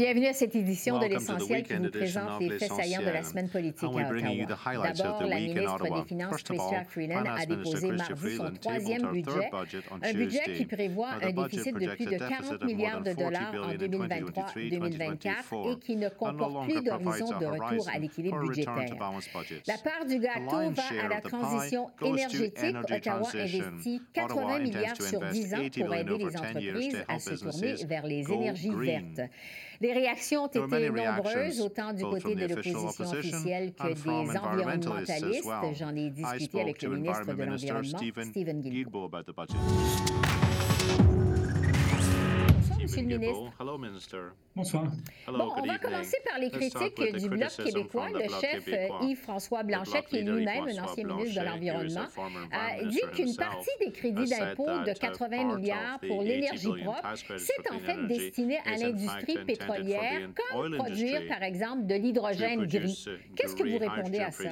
Bienvenue à cette édition de l'Essentiel qui vous présente les faits saillants de la semaine politique à Ottawa. D'abord, la ministre des Finances, Chrystia Freeland, a déposé mardi son troisième budget, un budget qui prévoit un déficit de plus de 40 milliards de dollars en 2023-2024 et qui ne comporte plus d'horizon de retour à l'équilibre budgétaire. La part du gâteau va à la transition énergétique. Ottawa investit 80 milliards sur 10 ans pour aider les entreprises à se tourner vers les énergies vertes. Les réactions ont été nombreuses, autant du côté de l'opposition officielle que des environnementalistes. J'en ai discuté avec le ministre de l'Environnement, Stephen Guilbeault. Monsieur le ministre. Bonsoir. Bon, on va commencer par les critiques du Bloc québécois. Le chef Yves-François Blanchet, qui est lui-même un ancien ministre de l'Environnement, a dit qu'une partie des crédits d'impôt de 80 milliards pour l'énergie propre, c'est en fait destiné à l'industrie pétrolière, comme produire, par exemple, de l'hydrogène gris. Qu'est-ce que vous répondez à ça?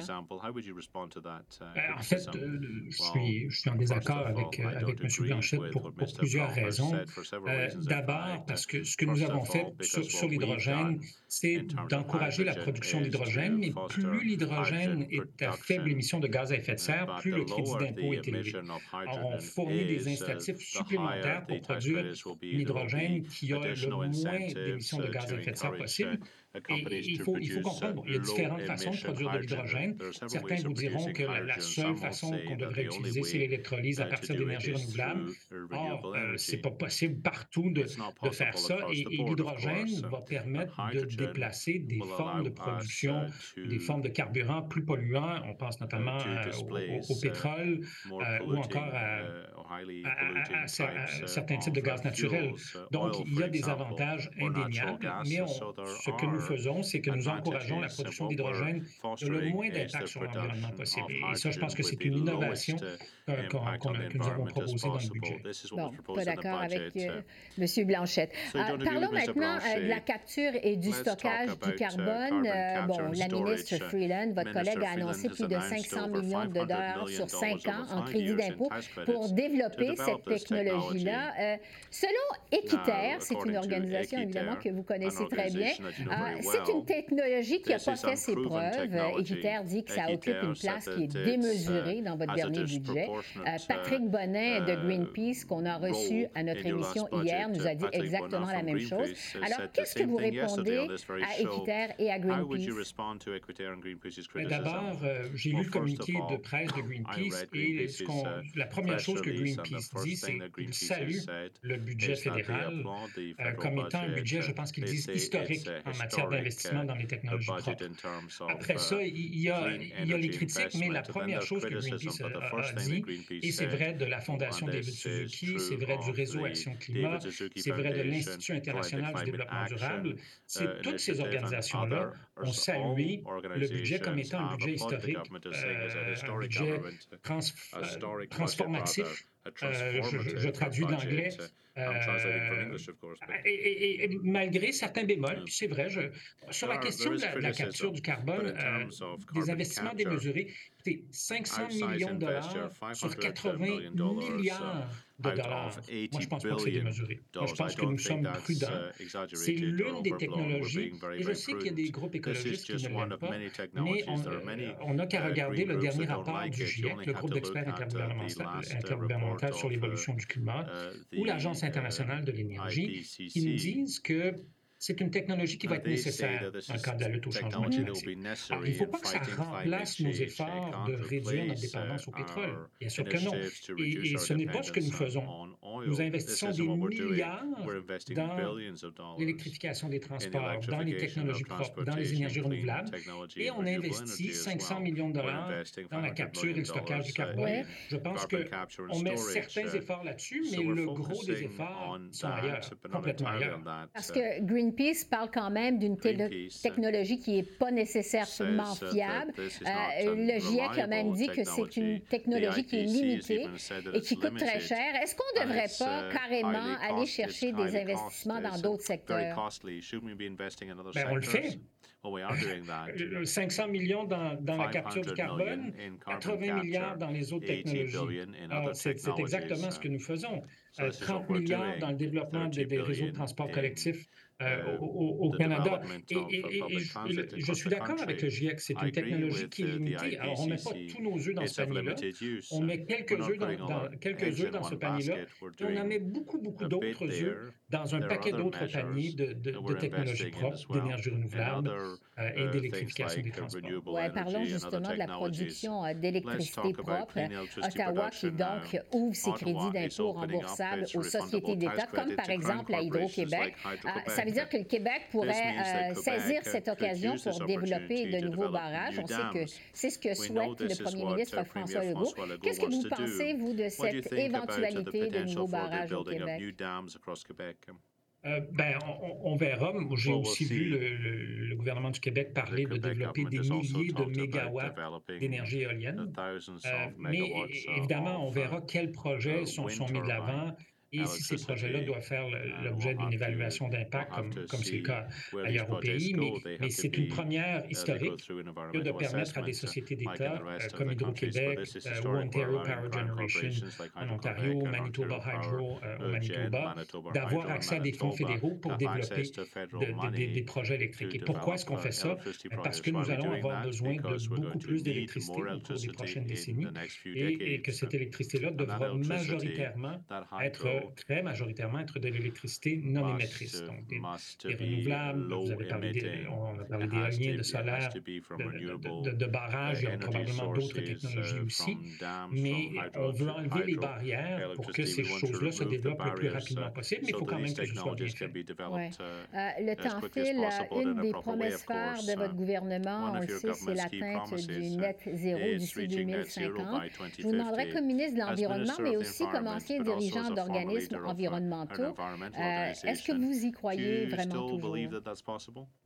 Ben, en fait, euh, je, suis, je, suis, en désaccord avec, avec M. Blanchet pour, pour plusieurs raisons. Euh, D'abord, parce que ce que nous avons fait sur, l'hydrogène, c'est d'encourager la production d'hydrogène, mais plus l'hydrogène est à faible émission de gaz à effet de serre, plus le crédit d'impôt est élevé. Alors, on fournit des incitatifs supplémentaires pour produire l'hydrogène qui a le moins d'émissions de gaz à effet de serre possible. Et il faut, il faut comprendre, il y a différentes façons de produire de l'hydrogène. Certains vous diront que la, seule façon qu'on devrait utiliser, c'est l'électrolyse à partir d'énergie renouvelable. Or, euh, ce n'est pas possible partout de, de faire ça. Et, l'hydrogène va permettre de déplacer des formes de production, des formes de carburant plus polluants. On pense notamment euh, au, pétrole euh, ou encore à, à, certains types de gaz naturel. Donc, il y a des avantages indéniables, mais ce que nous faisons, c'est que nous encourageons la production d'hydrogène de le moins d'impact sur l'environnement possible. Et ça, je pense que c'est une innovation que nous avons proposée dans le budget. Bon, pas d'accord avec euh, M. Blanchette. Euh, parlons maintenant euh, de la capture et du stockage du carbone. bon, la ministre Freeland, votre collègue, a annoncé plus de 500 millions de dollars sur cinq ans en crédit d'impôt pour développer cette technologie-là. selon Équiterre, c'est une organisation évidemment que vous connaissez très bien, c'est une technologie qui n'a pas fait ses preuves. Équiterre dit que ça occupe une place qui est démesurée dans votre dernier budget. Euh, Patrick Bonnet de euh, Greenpeace, qu'on a reçu à notre émission hier, nous a dit exactement la même chose. Alors, qu'est-ce que vous répondez à Équiterre et à Greenpeace? D'abord, euh, j'ai lu le communiqué de presse de Greenpeace et la première chose que Greenpeace dit, c'est qu'il salue le budget fédéral comme étant un budget, je pense qu'ils disent, historique en matière d'investissement dans les technologies propres. Après ça, il y, a, il y a les critiques, mais la première chose que Greenpeace a, dit, et c'est vrai de la Fondation David Suzuki, c'est vrai du réseau Action Climat, c'est vrai de l'Institut international du développement durable, c'est toutes ces organisations-là ont salué le budget comme étant un budget historique, euh, un budget euh, transformatif euh, je, traduis de l'anglais. Euh, et, malgré certains bémols, puis c'est vrai, je, sur la question de la, capture du carbone, euh, des investissements démesurés, 500 millions de dollars sur 80 milliards de dollars. Moi, je pense pas que c'est démesuré. Moi, je pense que nous sommes prudents. Uh, c'est l'une des technologies, et je sais qu'il y a des groupes écologistes qui ne l'aiment pas, mais on n'a qu'à uh, regarder le dernier rapport du GIEC, le groupe d'experts intergouvernemental sur l'évolution du climat, uh, ou l'Agence internationale de l'énergie, qui nous disent que c'est une technologie qui va être nécessaire dans le cadre de la lutte au changement climatique. Alors, il ne faut pas que ça remplace nos efforts de réduire notre dépendance au pétrole. Bien sûr que non. Et, ce n'est pas ce que nous faisons. Nous investissons des milliards dans l'électrification des transports, dans les technologies propres, dans les énergies renouvelables, et on investit 500 millions de dollars dans la capture et le stockage du carbone. Je pense qu'on met certains efforts là-dessus, mais le gros des efforts sont ailleurs, complètement ailleurs. Parce que Green Greenpeace parle quand même d'une technologie qui n'est pas nécessairement fiable. le GIEC a même dit que c'est une technologie qui est limitée et qui coûte très cher. Est-ce qu'on ne devrait pas carrément aller chercher des investissements dans d'autres secteurs? Ben, on le fait. 500 millions dans, dans la capture du carbone, 80 milliards dans les autres technologies. C'est exactement ce que nous faisons. 30 milliards dans le développement des, des réseaux de transport collectif euh, au, Canada. Et, je, suis d'accord avec le GIEC, c'est une technologie qui est limitée. Alors, on ne met pas tous nos œufs dans ce panier-là. On met quelques œufs dans, quelques œufs dans ce panier-là. Et on en met beaucoup, beaucoup d'autres œufs dans un paquet d'autres paniers de, de, technologies propres, d'énergie renouvelable euh, et d'électrification des transports. Oui, parlons justement de la production euh, d'électricité propre. Ottawa qui donc ouvre ses crédits d'impôt remboursables aux sociétés d'État, comme par exemple à Hydro-Québec veut dire que le Québec pourrait euh, saisir cette occasion pour développer de nouveaux barrages? On sait que c'est ce que souhaite le premier ministre François Legault. Qu'est-ce que vous pensez, vous, de cette éventualité de nouveaux barrages au Québec? Euh, ben, on, verra. J'ai aussi vu le, gouvernement du Québec parler de développer des milliers de mégawatts d'énergie éolienne. Euh, mais évidemment, on verra quels projets sont, sont mis de l'avant, et si ces projets-là doivent faire l'objet d'une évaluation d'impact, comme c'est le cas ailleurs au pays, mais, c'est une première uh, historique que de permettre à des sociétés d'État euh, comme Hydro-Québec euh, ou Ontario Power Generation en Ontario, Manitoba Hydro euh, au Manitoba, d'avoir accès à des fonds fédéraux pour développer des projets électriques. Et pourquoi est-ce qu'on fait ça? Parce que nous allons avoir besoin de beaucoup plus d'électricité au cours des prochaines décennies et que cette électricité-là devra majoritairement être très majoritairement être de l'électricité non émettrice, donc des, renouvelables. Vous avez parlé des, on a parlé de solaire, de, de, barrages, il y a probablement d'autres technologies aussi, mais on veut enlever les barrières pour que ces choses-là se développent le plus rapidement possible, mais il faut quand même que ce soit bien fait. Ouais. Euh, le temps file. Une des promesses phares de votre gouvernement, on le sait, c'est l'atteinte du net zéro d'ici 2050. Je vous demanderai comme ministre de l'Environnement, mais aussi comme ancien dirigeant d'organismes environnementaux. Euh, est-ce que vous y croyez vraiment toujours?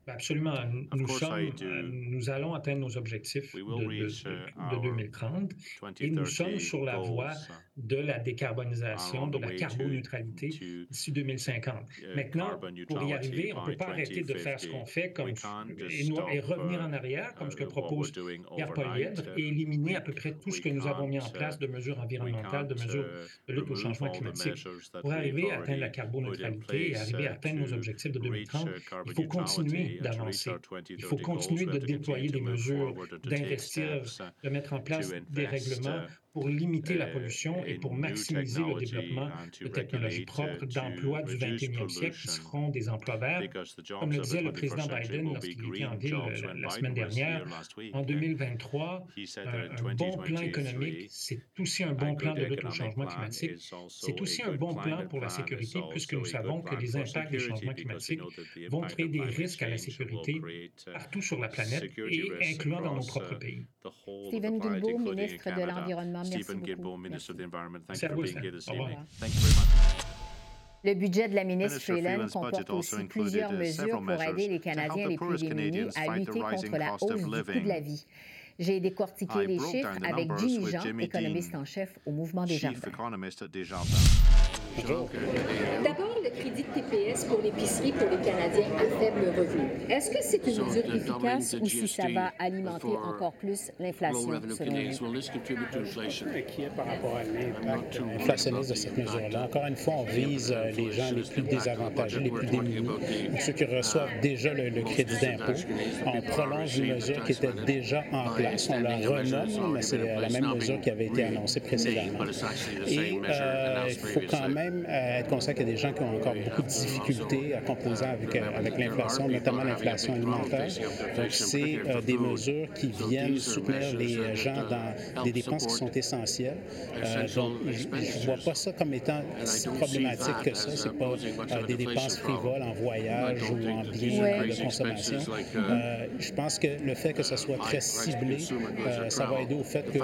Ben, absolument. Nous, sommes, euh, nous allons atteindre nos objectifs de, 2030 et nous sommes sur la voie de la décarbonisation, de la carboneutralité d'ici 2050. Uh, Maintenant, pour y arriver, on ne peut pas arrêter de faire ce qu'on fait comme, et, revenir en arrière, comme ce que uh, propose Pierre et éliminer à peu près tout ce que nous avons mis en place de mesures environnementales, de mesures de lutte au changement climatique. Pour arriver à atteindre la carboneutralité et arriver à atteindre nos objectifs de 2030, il faut continuer d'avancer. Il faut continuer de déployer des mesures, d'investir, de mettre en place des règlements pour limiter la pollution et pour maximiser le développement de technologies propres, d'emplois du 21e siècle qui seront des emplois verts. Comme le disait le président Biden lorsqu'il était en ville la, semaine dernière, en 2023, un, bon plan économique, c'est aussi un bon plan de lutte au changement climatique. C'est aussi un bon plan pour la sécurité, puisque nous savons que les impacts des changements climatiques vont créer des risques à la sécurité partout sur la planète et incluant dans nos propres pays. Stephen Guilbeault, ministre de l'Environnement le budget de la ministre Freeland comporte aussi plusieurs mesures pour aider les Canadiens les plus démunis à lutter contre la hausse du coût de la vie. J'ai décortiqué les chiffres avec Jimmy Jean, économiste en chef au Mouvement des Jardins. D'abord, le crédit de TPS pour l'épicerie pour les Canadiens à faible revenu. Est-ce que c'est une mesure efficace ou si ça va alimenter encore plus l'inflation, selon vous? inquiet par rapport à l'impact inflationniste de cette mesure-là? Encore une fois, on vise euh, les gens les plus désavantagés, les plus démunis, ceux qui reçoivent déjà le, crédit d'impôt. On prolonge une mesure qui était déjà en place. On la renomme, mais c'est la même mesure qui avait été annoncée précédemment. Et euh, il faut quand même euh, être conscient qu'il y a des gens qui ont encore beaucoup de difficultés à composer avec, euh, avec l'inflation, notamment l'inflation alimentaire. Donc, c'est euh, des mesures qui viennent soutenir les gens dans des dépenses qui sont essentielles. donc, je ne vois pas ça comme étant si problématique que ça. Ce pas des dépenses frivoles en voyage ou en biens de consommation. je pense que le fait que ce soit très ciblé, ça va aider au fait que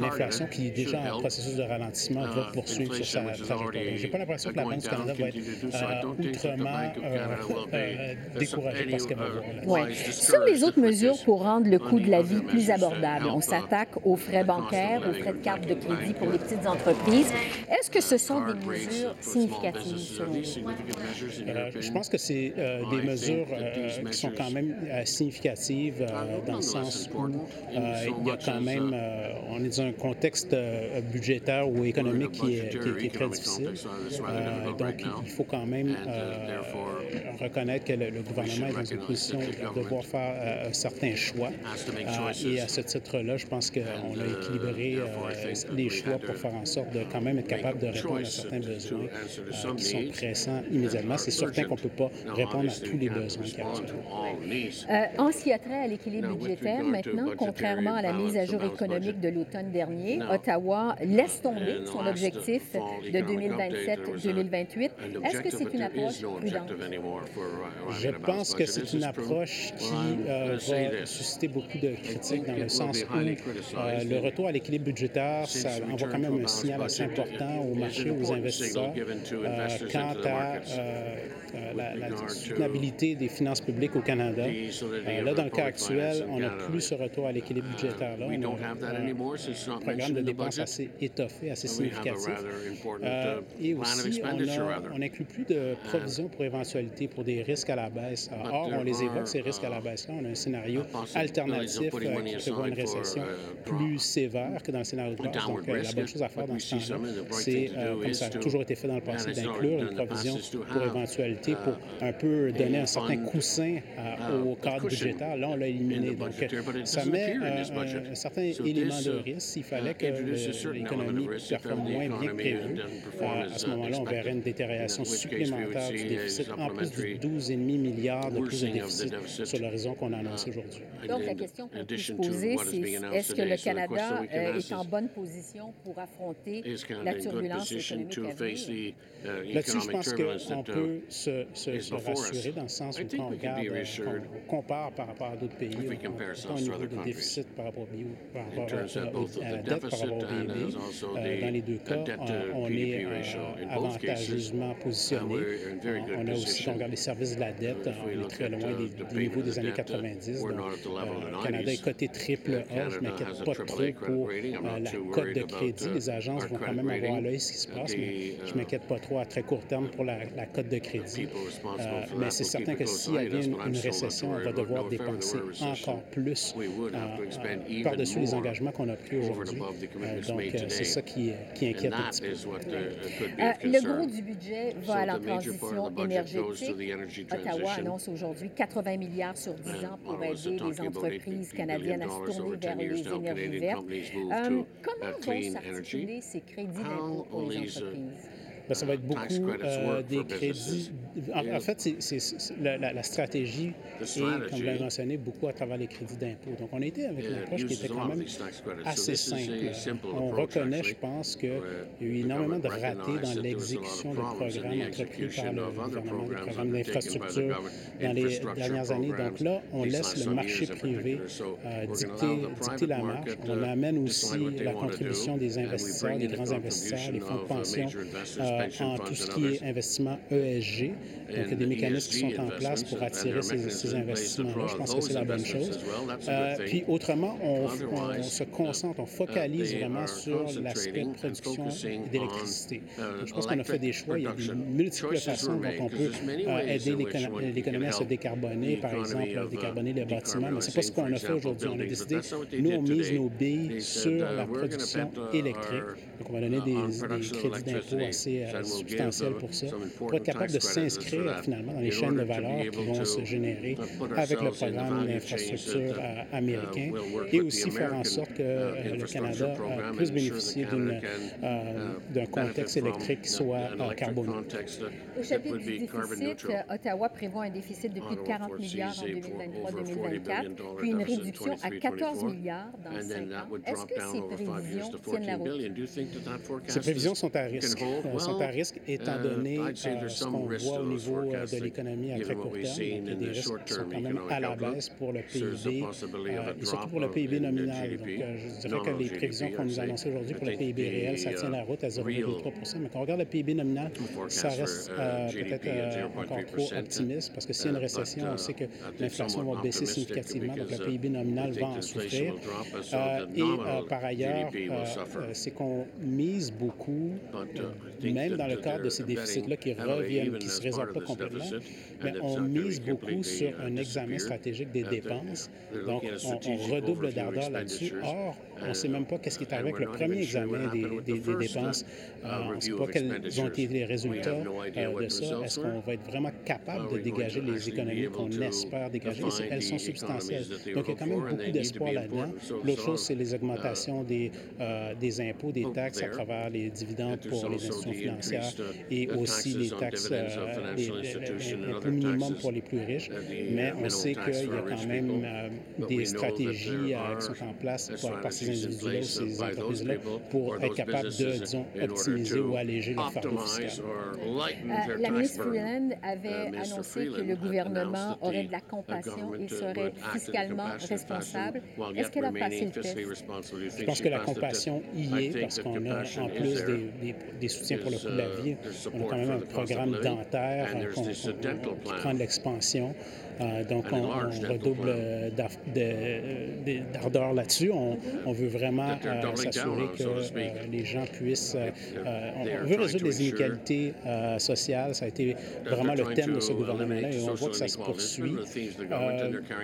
l'inflation, qui est déjà en processus de ralentissement, va poursuivre sur sa trajectoire n'ai pas l'impression que la Banque du Canada va être outrement découragée par ce qu'elle va voir. Sur les autres mesures pour rendre le coût de la vie plus abordable, on s'attaque aux frais bancaires, aux frais de carte de crédit pour les petites entreprises. Est-ce que ce sont des mesures significatives selon vous? je pense que c'est des mesures qui sont quand même significatives dans le sens où il y a quand même, on est dans un contexte budgétaire ou économique qui est, qui est très difficile. Donc, il faut quand même reconnaître que le, gouvernement est dans une position de devoir faire un certain choix. et à ce titre-là, je pense qu'on a équilibré les choix pour faire en sorte de quand même être capable de répondre à certains besoins qui sont pressants immédiatement. C'est certain qu'on ne peut pas répondre à tous les besoins qui euh, En ce qui a trait à l'équilibre budgétaire, maintenant, contrairement à la mise à jour économique de l'automne dernier, Ottawa laisse tomber son objectif de 2027-2028. Est-ce que c'est une approche prudente? Je pense que c'est une approche qui euh, va susciter beaucoup de critiques dans le sens où euh, le retour à l'équilibre budgétaire, ça envoie quand même un signal assez important au marché, aux investisseurs, euh, quant à la, la soutenabilité des finances publiques au Canada. là, dans le cas actuel, on n'a plus ce retour à l'équilibre budgétaire-là. On a un programme de dépenses assez étoffé, assez significatif. et aussi, on n'inclut plus de provisions pour éventualité, pour des risques à la baisse. Or, on les évoque, ces risques à la baisse-là. On a un scénario alternatif qui prévoit une récession plus sévère que dans le scénario de base. Donc, la bonne chose à faire dans ce temps-là, c'est, comme ça a toujours été fait dans le passé, d'inclure une provision pour éventualité pour un peu donner un certain coussin au cadre budgétaire. Là, on l'a éliminé. Donc, ça met un, certain élément de risque. S'il fallait que l'économie performe moins bien que prévu, à ce moment-là, on verrait une détérioration supplémentaire du déficit, en plus du 12,5 milliards de plus de déficit sur l'horizon qu'on annonce aujourd'hui. Donc, la question qu'on peut se poser, c'est est-ce que le Canada est en bonne position pour affronter la turbulence économique à venir? Là-dessus, je pense qu'on peut se, se, se, rassurer dans le sens où quand on regarde, on compare par rapport à d'autres pays, on, au niveau de déficit par rapport, au, par rapport à, la dette par rapport au PIB, euh, dans les deux cas, on est avantageusement positionné. On a aussi, quand on regarde les services de la dette, on est très loin des, niveaux des années 90. Donc, le Canada est coté triple A. Je ne m'inquiète pas trop pour la cote de crédit. Les agences vont quand même avoir à l'œil ce qui se passe, mais je ne m'inquiète pas trop à très court terme pour la, cote de crédit. Euh, mais c'est certain que s'il y a une, une, récession, on va devoir dépenser encore plus euh, par-dessus les engagements qu'on a pris aujourd'hui. Euh, donc, c'est ça qui, qui inquiète un petit peu. Le gros du budget va à la transition énergétique. Ottawa annonce aujourd'hui 80 milliards sur 10 ans pour aider les entreprises canadiennes à se tourner vers les énergies vertes. comment vont s'articuler ces crédits d'impôt pour les entreprises? Bien, ça va être beaucoup euh, des crédits. En, fait, c'est, la, la, stratégie est, comme vous l'avez mentionné, beaucoup à travers les crédits d'impôt. Donc, on était avec une approche qui était quand même assez simple. On reconnaît, je pense, qu'il y a eu énormément de ratés dans l'exécution de programmes entrepris par le gouvernement, des programmes d'infrastructure dans les dernières années. Donc là, on laisse le marché privé euh, dicter, dicter la marche. On amène aussi la contribution des investisseurs, des grands investisseurs, les fonds de pension en tout ce qui est investissement ESG. Donc, il y a des mécanismes qui sont en place pour attirer ces, investissements-là. Je pense que c'est la bonne chose. Euh, puis, autrement, on, se concentre, on focalise vraiment sur l'aspect production d'électricité. je pense qu'on a fait des choix. Il y a de multiples façons dont on peut euh, aider l'économie à se décarboner, par exemple, décarboner les bâtiments. Mais ce n'est pas ce qu'on a fait aujourd'hui. On a décidé, nous, on mise nos billes sur la production électrique. Donc, on va donner des, des crédits d'impôt assez euh, pour ça, pour être capable de s'inscrire finalement dans les chaînes de valeur qui vont se générer avec le programme d'infrastructure euh, américain et aussi faire en sorte que euh, le Canada puisse bénéficier d'un contexte électrique qui soit carboné. Au chapitre du déficit, Ottawa prévoit un déficit de plus de 40 milliards en 2023-2024, puis une réduction à 14 milliards dans 5 ans. Est-ce que ces prévisions tiennent la route? Ces prévisions sont à risque. sont à risque étant donné ce qu'on voit au niveau de l'économie à très court terme. Donc, des risques qui sont quand même à la baisse pour le PIB et surtout pour le PIB nominal. Donc, je dirais que les prévisions qu'on nous a annoncées aujourd'hui pour le PIB réel, ça tient la route à 0,3% Mais quand on regarde le PIB nominal, ça reste peut-être encore trop optimiste parce que s'il y a une récession, on sait que l'inflation va baisser significativement. Donc, le PIB nominal va en souffrir. et par ailleurs, c'est qu'on mise beaucoup, même dans le cadre de ces déficits-là qui reviennent, qui ne se résolvent pas complètement, mais on mise beaucoup sur un examen stratégique des dépenses. Donc, on, redouble d'ardeur là-dessus. Or, on ne sait même pas qu'est-ce qui est arrivé avec le premier examen des, dépenses. Uh, on ne sait pas quels ont été les résultats euh, de ça. Est-ce qu'on va être vraiment capable de dégager les économies qu'on espère dégager? elles sont substantielles? Donc, il y a quand même beaucoup d'espoir là-dedans. L'autre chose, c'est les augmentations des, euh, des impôts, des taxes à travers les dividendes pour les institutions financières et aussi les taxes, euh, minimum pour les plus riches. Mais on sait qu'il y a quand même des stratégies qui sont en place par ces individus-là ou ces entreprises-là pour être capable de, disons, optimiser ou alléger le fardeau fiscal. Euh, la ministre Freeland avait annoncé que le gouvernement aurait de la compassion et serait fiscalement responsable. Est-ce qu'elle a passé le test? Je pense que la compassion y est parce qu'on a, en plus des, des, soutiens pour le la vie, on a quand même un programme dentaire qui prend de l'expansion. Euh, donc, on, redouble euh, d'ardeur là-dessus. On, veut vraiment euh, s'assurer que les gens puissent... on veut résoudre les inégalités sociales. Ça a été vraiment le thème de ce gouvernement-là et on voit que ça se poursuit.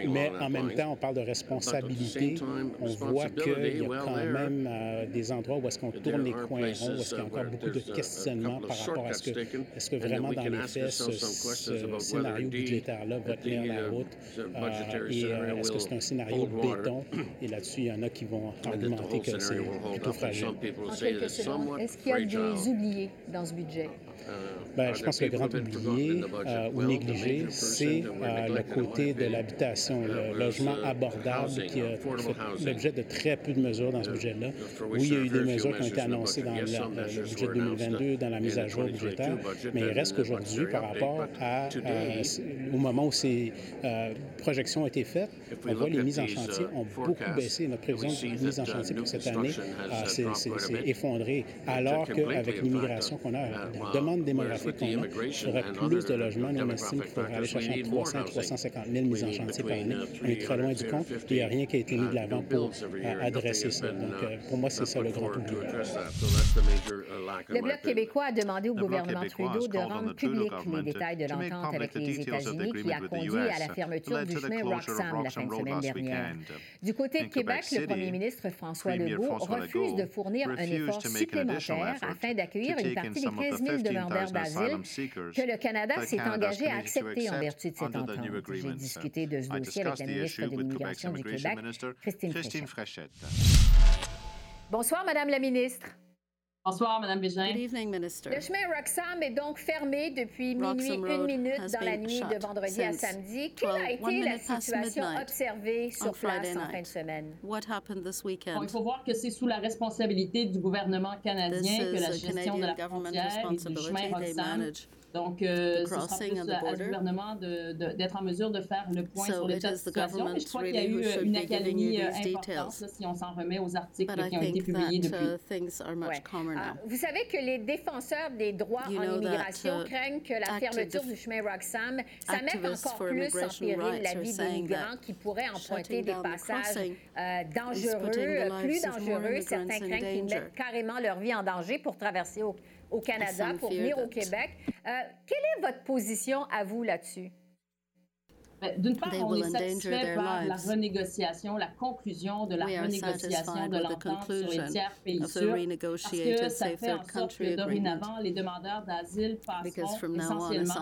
mais en même temps, on parle de responsabilité. On voit qu'il y a quand même des endroits où est-ce qu'on tourne les coins ronds, où est-ce qu'il y a encore beaucoup de questionnements par rapport à ce que, est-ce que vraiment dans les faits, ce, ce scénario budgétaire-là va tenir la route. Euh, et euh, est-ce que c'est un scénario de béton? Et là-dessus, il y en a qui vont argumenter que c'est plutôt fragile. Est-ce qu'il y a des oubliés dans ce budget? Bien, je pense que le grand oublié euh, ou négligé, c'est euh, le côté de l'habitation, le logement abordable qui a fait l'objet de très peu de mesures dans ce budget-là. Oui, il y a eu des mesures qui ont été annoncées dans le, budget 2022, dans la mise à jour budgétaire, mais il reste qu'aujourd'hui, par rapport à, euh, au moment où ces projections ont été faites, on voit les mises en chantier ont beaucoup baissé. Notre prévision de mise en chantier pour cette année s'est effondrée, alors qu'avec l'immigration qu'on a, la demande démographique qu'on a, il faudrait plus de logements. Nous, on estime qu'il faudrait aller chercher 300 350 000 mises en chantier par année. On est très loin du compte il n'y a rien qui a été mis de l'avant pour euh, adresser ça. Donc, euh, pour moi, c'est ça le grand oubli. Le Bloc québécois a demandé au gouvernement Trudeau de rendre public les détails de l'entente avec les États-Unis qui a conduit à la fermeture du chemin Roxham la fin de semaine dernière. Du côté de Québec, le premier ministre François Legault refuse de fournir un effort supplémentaire afin d'accueillir une partie des 15 000 demandeurs d'asile que le Canada s'est engagé à accepter en vertu de cette entente. J'ai discuté de ce dossier avec la ministre de l'Immigration du Québec, Christine Fréchette. Bonsoir, Madame la ministre. Bonsoir, Mme Bégin. Le chemin Roxham est donc fermé depuis minuit, une minute dans la nuit de vendredi à samedi. Quelle a été la situation observée sur place en fin de semaine? il faut voir que c'est sous la responsabilité du gouvernement canadien que la gestion de la frontière et du chemin Roxham donc, euh, ce sera plus à, ce gouvernement d'être en mesure de faire le point sur l'état de situation. Mais je crois qu'il y a eu euh, une accalmie euh, importante si on s'en remet aux articles qui ont été publiés depuis. Uh, ah, vous savez que les défenseurs des droits en immigration uh, craignent que la fermeture du chemin Roxham, ça mette encore plus en péril la vie des migrants qui pourraient emprunter des passages dangereux, plus dangereux. Certains craignent qu'ils mettent carrément leur vie en danger pour traverser au au Canada pour venir au Québec. Euh, quelle est votre position à vous là-dessus? Ben, d'une part, on est satisfait par la renégociation, la conclusion de la renégociation de l'entente sur les tiers pays sûrs, parce que ça fait en sorte que dorénavant, les demandeurs d'asile passeront essentiellement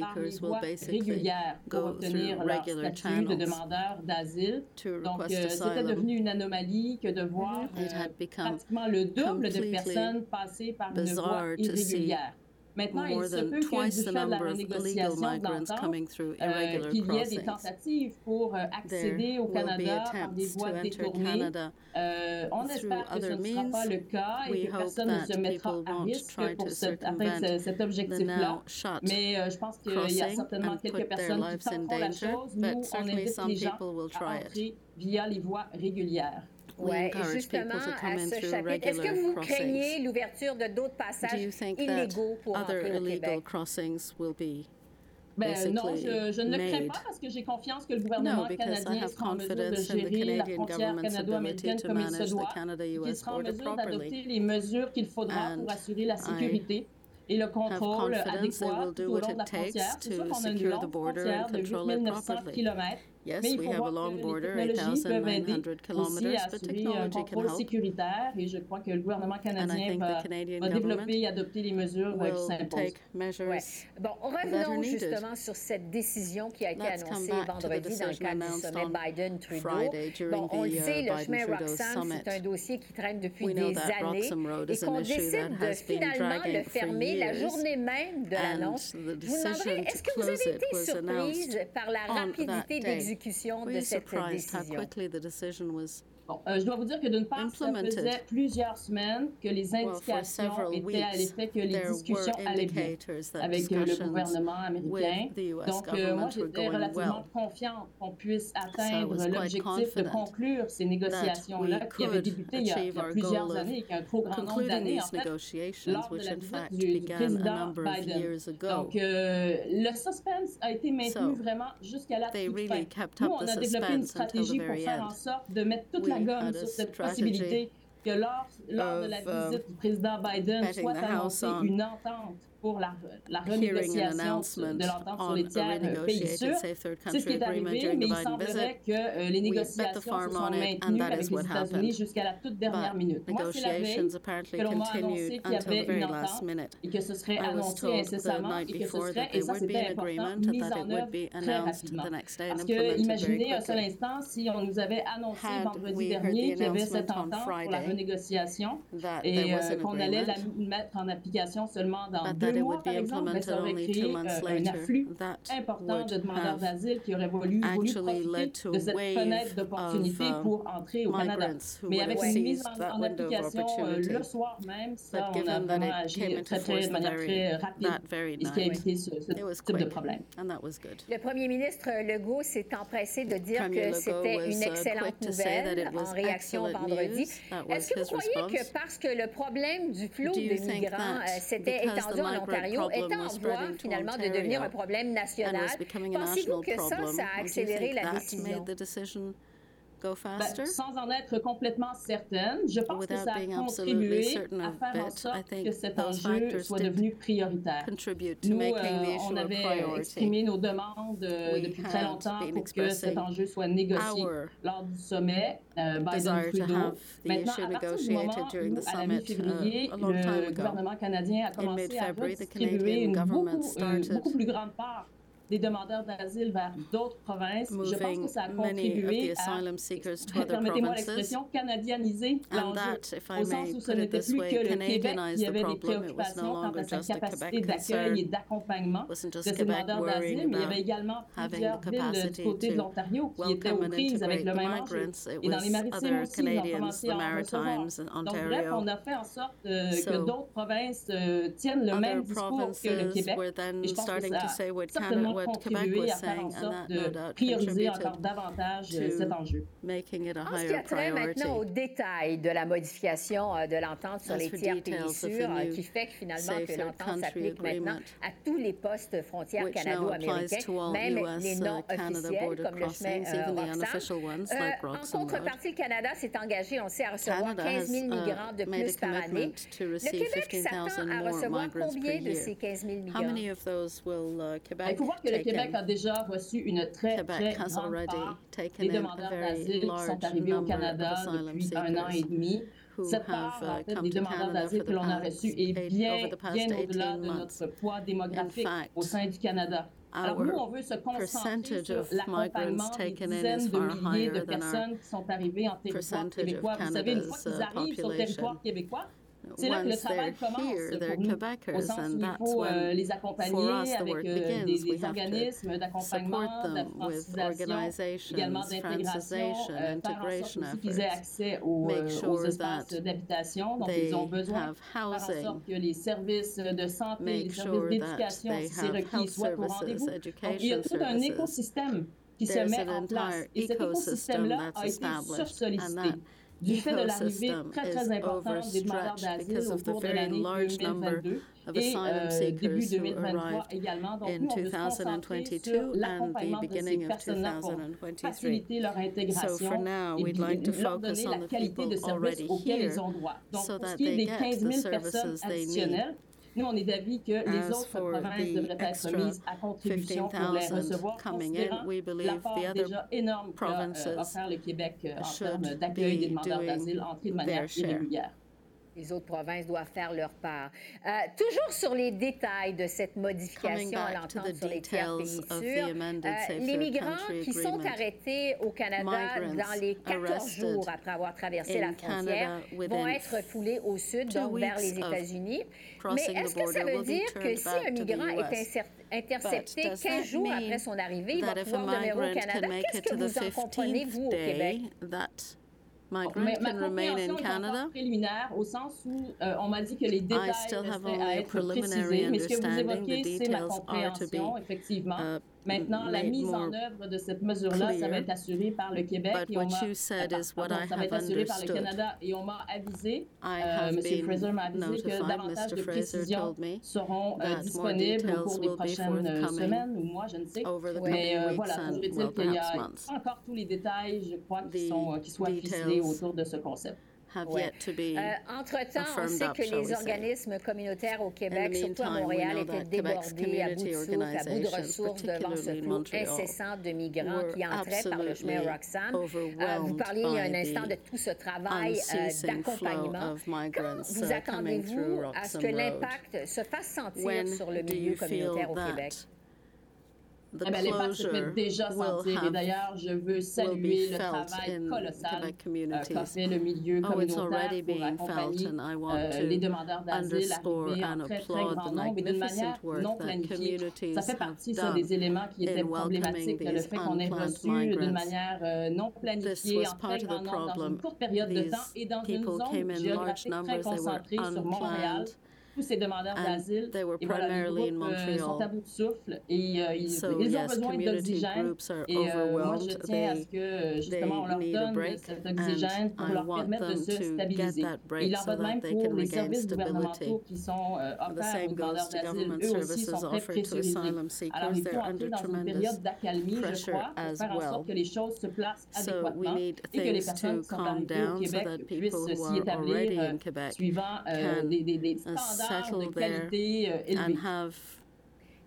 par les voies régulières pour obtenir leur statut de demandeur d'asile. Donc, euh, c'était devenu une anomalie que de voir euh, pratiquement le double de personnes passer par une voie irrégulière. Maintenant, il se peut que du fait de la renégociation de euh, qu'il y ait des tentatives pour euh, accéder au Canada par des voies détournées. Euh, on espère que ce ne sera pas le cas et que personne ne se mettra à risque pour atteindre cet objectif-là. Mais je pense qu'il y a certainement quelques personnes qui tenteront la chose. Nous, on invite les gens à entrer via les voies régulières. Oui, justement, à ce chapitre, est-ce que vous craignez l'ouverture de d'autres passages illégaux pour entrer au Québec? Ben, non, je, je, ne le crains pas parce que j'ai confiance que le gouvernement canadien sera en mesure de gérer la frontière canado-américaine comme il se doit, qu'il sera en mesure d'adopter les mesures qu'il faudra pour assurer la sécurité et le contrôle adéquat tout au long de la frontière. C'est sûr qu'on a une longue frontière de 8900 km Yes, we have a long border, 8,900 kilometers, but technology can help. sécuritaire et je crois que le gouvernement canadien va, va développer et adopter les mesures qui s'imposent. Ouais. Bon, revenons justement sur cette décision qui a été Let's annoncée vendredi dans le cadre du sommet Biden-Trudeau. Bon, on le sait, le chemin Roxham, c'est un dossier qui traîne depuis des années et qu'on décide de finalement le fermer la journée même de l'annonce. Je vous demanderai, est-ce que vous avez été surprise par la rapidité d'exécution de cette décision. Bon, euh, je dois vous dire que d'une part, ça faisait plusieurs semaines que les indications étaient à l'effet que les discussions allaient bien avec euh, le gouvernement américain. Donc, euh, moi, j'étais relativement confiante qu'on puisse atteindre l'objectif de conclure ces négociations-là qui avaient débuté il y, a, il y a plusieurs années, qui a un trop grand nombre d'années, en fait, lors de la visite du, du président Biden. Donc, le suspense a été maintenu vraiment jusqu'à la toute fin. Nous, on a développé une stratégie pour faire en sorte de mettre toute la sur cette possibilité que lors, lors de la visite du président Biden soit annoncée une entente pour la, la renégociation de l'entente sur les tiers pays sûrs. C'est ce qui est arrivé, mais il semblerait que euh, les négociations se sont maintenues avec les États-Unis jusqu'à la toute dernière minute. Moi, c'est la veille que l'on m'a annoncé qu'il y avait une entente et que ce serait annoncé incessamment et que ce serait, et ça c'était important, mis en œuvre très rapidement. Parce que imaginez un seul instant si on nous avait annoncé vendredi dernier qu'il y avait cette entente pour la renégociation et euh, qu'on allait la mettre en application seulement dans deux mois, par exemple, mais ça aurait créé euh, un afflux important de demandeurs d'asile qui auraient voulu, voulu profiter de cette fenêtre d'opportunité uh, pour entrer au Canada. Mais avec une mise en, en application euh, le soir même, ça, on a vraiment agi très, très, de manière très rapide, et ce qui a évité ce, ce type de problème. Le premier ministre Legault s'est empressé de dire que c'était une excellente nouvelle en réaction vendredi. Est-ce que vous croyez que parce que le problème du flot de migrants euh, s'était étendu en Ontario est en voie finalement de devenir un problème national. Pensez-vous que ça, ça a accéléré la décision? Ben, sans en être complètement certaine, je pense que ça a contribué à faire en sorte que cet enjeu soit devenu prioritaire. Nous, euh, on avait exprimé nos demandes euh, depuis très longtemps pour que cet enjeu soit négocié lors du sommet euh, Biden-Trudeau. Maintenant, à partir du moment où, à la mi-février, le gouvernement canadien a commencé à redistribuer une beaucoup, une beaucoup plus grande part des demandeurs d'asile vers d'autres provinces. Je pense que ça a contribué à, permettez-moi l'expression, canadianiser l'enjeu, au sens où ce n'était plus que le Québec qui avait des préoccupations quant à sa capacité d'accueil et d'accompagnement de ces demandeurs d'asile, mais il y avait également plusieurs villes du côté de l'Ontario qui étaient aux prises avec le même enjeu. Et dans les maritimes aussi, ils ont commencé à en recevoir. Donc bref, on a fait en sorte euh, que d'autres provinces euh, tiennent le même discours que le Québec. Et je pense que ça a certainement what Quebec was saying, and that no doubt contributed davantage to cet enjeu. making it a higher priority. En ce qui a trait maintenant aux détails de la modification euh, de l'entente sur les tiers pays sûrs, euh, qui fait que finalement que l'entente s'applique maintenant à tous les postes frontières canado-américains, même les uh, non officiels comme le chemin euh, En contrepartie, le Canada s'est engagé, on sait, à recevoir 15 000 migrants de plus par année. Le Québec s'attend à recevoir combien de ces 15 000 migrants? Uh, que le Québec a déjà reçu une très, très grande part des demandeurs d'asile qui sont arrivés au Canada depuis un an et demi. Cette part en fait, des demandeurs d'asile que l'on a reçus est bien, bien au-delà de notre poids démographique au sein du Canada. Alors nous, on veut se concentrer sur l'accompagnement des dizaines de milliers de personnes qui sont arrivées en territoire québécois. Vous savez, une fois qu'ils arrivent sur le territoire québécois, C'est là que le travail commence pour nous, au sens où il faut euh, les accompagner avec euh, des, des organismes d'accompagnement, de francisation, également d'intégration, euh, faire en sorte qu'ils aient accès aux, euh, aux espaces d'habitation. Dont ils ont besoin, faire en sorte que les services de santé, les services d'éducation, si c'est requis, soient au rendez-vous. Il y a tout un écosystème qui se met en place. Et cet écosystème-là a été sursollicité du fait de l'arrivée très, très importante des demandeurs d'asile au cours de l'année 2022 et euh, début 2023 également. Donc, nous, on veut se concentrer sur l'accompagnement de ces personnes-là pour faciliter leur intégration et leur donner la qualité de service auquel ils ont droit. Donc, pour ce qui est des 15 000 personnes additionnelles, nous, on est d'avis que les autres provinces devraient être mises à contribution pour les recevoir, considérant l'apport déjà énorme qu'a euh, offert le Québec euh, en termes d'accueil des demandeurs d'asile entrés de manière irrégulière les autres provinces doivent faire leur part. Euh, toujours sur les détails de cette modification à l'entente sur les tiers pays sûrs, euh, les migrants qui sont arrêtés au Canada dans les 14 jours après avoir traversé la frontière vont être foulés au sud, donc vers les États-Unis. Mais est-ce que ça veut dire que si un migrant est intercepté 15 jours après son arrivée, il va pouvoir demeurer au Canada? Qu'est-ce que vous en comprenez, vous, au Québec? Migrant ma, can remain in Canada? préliminaire au sens où euh, on m'a dit que les détails restaient à être précisés, mais ce que vous évoquez, c'est ma compréhension, effectivement. Uh, Maintenant, la mise en œuvre de cette mesure-là, ça va être assuré par le Québec et on m'a, ça va être assuré par le Canada et on m'a avisé, euh, M. Fraser m'a avisé que davantage de précisions seront euh, disponibles au cours des prochaines semaines ou mois, je ne sais. Mais euh, voilà, toujours est-il qu'il y a encore tous les détails, je crois, qui, sont, qui soient ficelés autour de ce concept. Euh, entre-temps, on sait que les organismes communautaires au Québec, surtout à Montréal, étaient débordés à bout de souffle, à bout de ressources devant ce flot incessant de migrants qui entraient par le chemin Roxham. Euh, vous parliez il y a un instant de tout ce travail euh, d'accompagnement. vous attendez-vous à ce que l'impact se fasse sentir sur le milieu communautaire au Québec? Eh bien, l'impact se fait déjà sentir. Et d'ailleurs, je veux saluer le travail colossal euh, qu'a fait le milieu oh, communautaire pour accompagner euh, les demandeurs d'asile arrivés en très, très grand nombre. Et d'une manière non planifiée. Ça fait partie ça, des éléments qui étaient problématiques, le fait qu'on ait reçu d'une manière euh, non planifiée en très grand nombre dans une courte période de temps et dans une zone géographique très concentrée sur Montréal tous ces demandeurs d'asile. Et voilà, les groupes euh, sont à bout de souffle et euh, ils, so, ils, ont besoin d'oxygène. Et euh, moi, je tiens à ce que justement on leur donne cet oxygène pour leur permettre de se stabiliser. Il en va de même pour les services gouvernementaux qui sont offerts aux demandeurs d'asile. Eux aussi sont très pressurisés. Alors, il faut entrer dans une période d'accalmie, je crois, pour faire en sorte que les choses se placent adéquatement et que les personnes qui sont arrivées au Québec puissent s'y établir suivant des standards de qualité euh, élevée.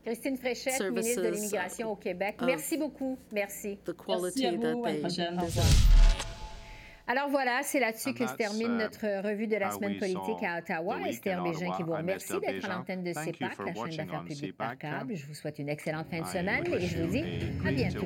Christine Fréchette, ministre de l'Immigration au Québec. Merci beaucoup. Merci. Merci à vous. À la prochaine. Alors voilà, c'est là-dessus que se termine uh, notre revue de la semaine politique à Ottawa. Esther Bégin qui vous remercie d'être à l'antenne de CEPAC, la chaîne d'affaires publiques par câble. Je vous souhaite une excellente fin de semaine et je vous dis à bientôt.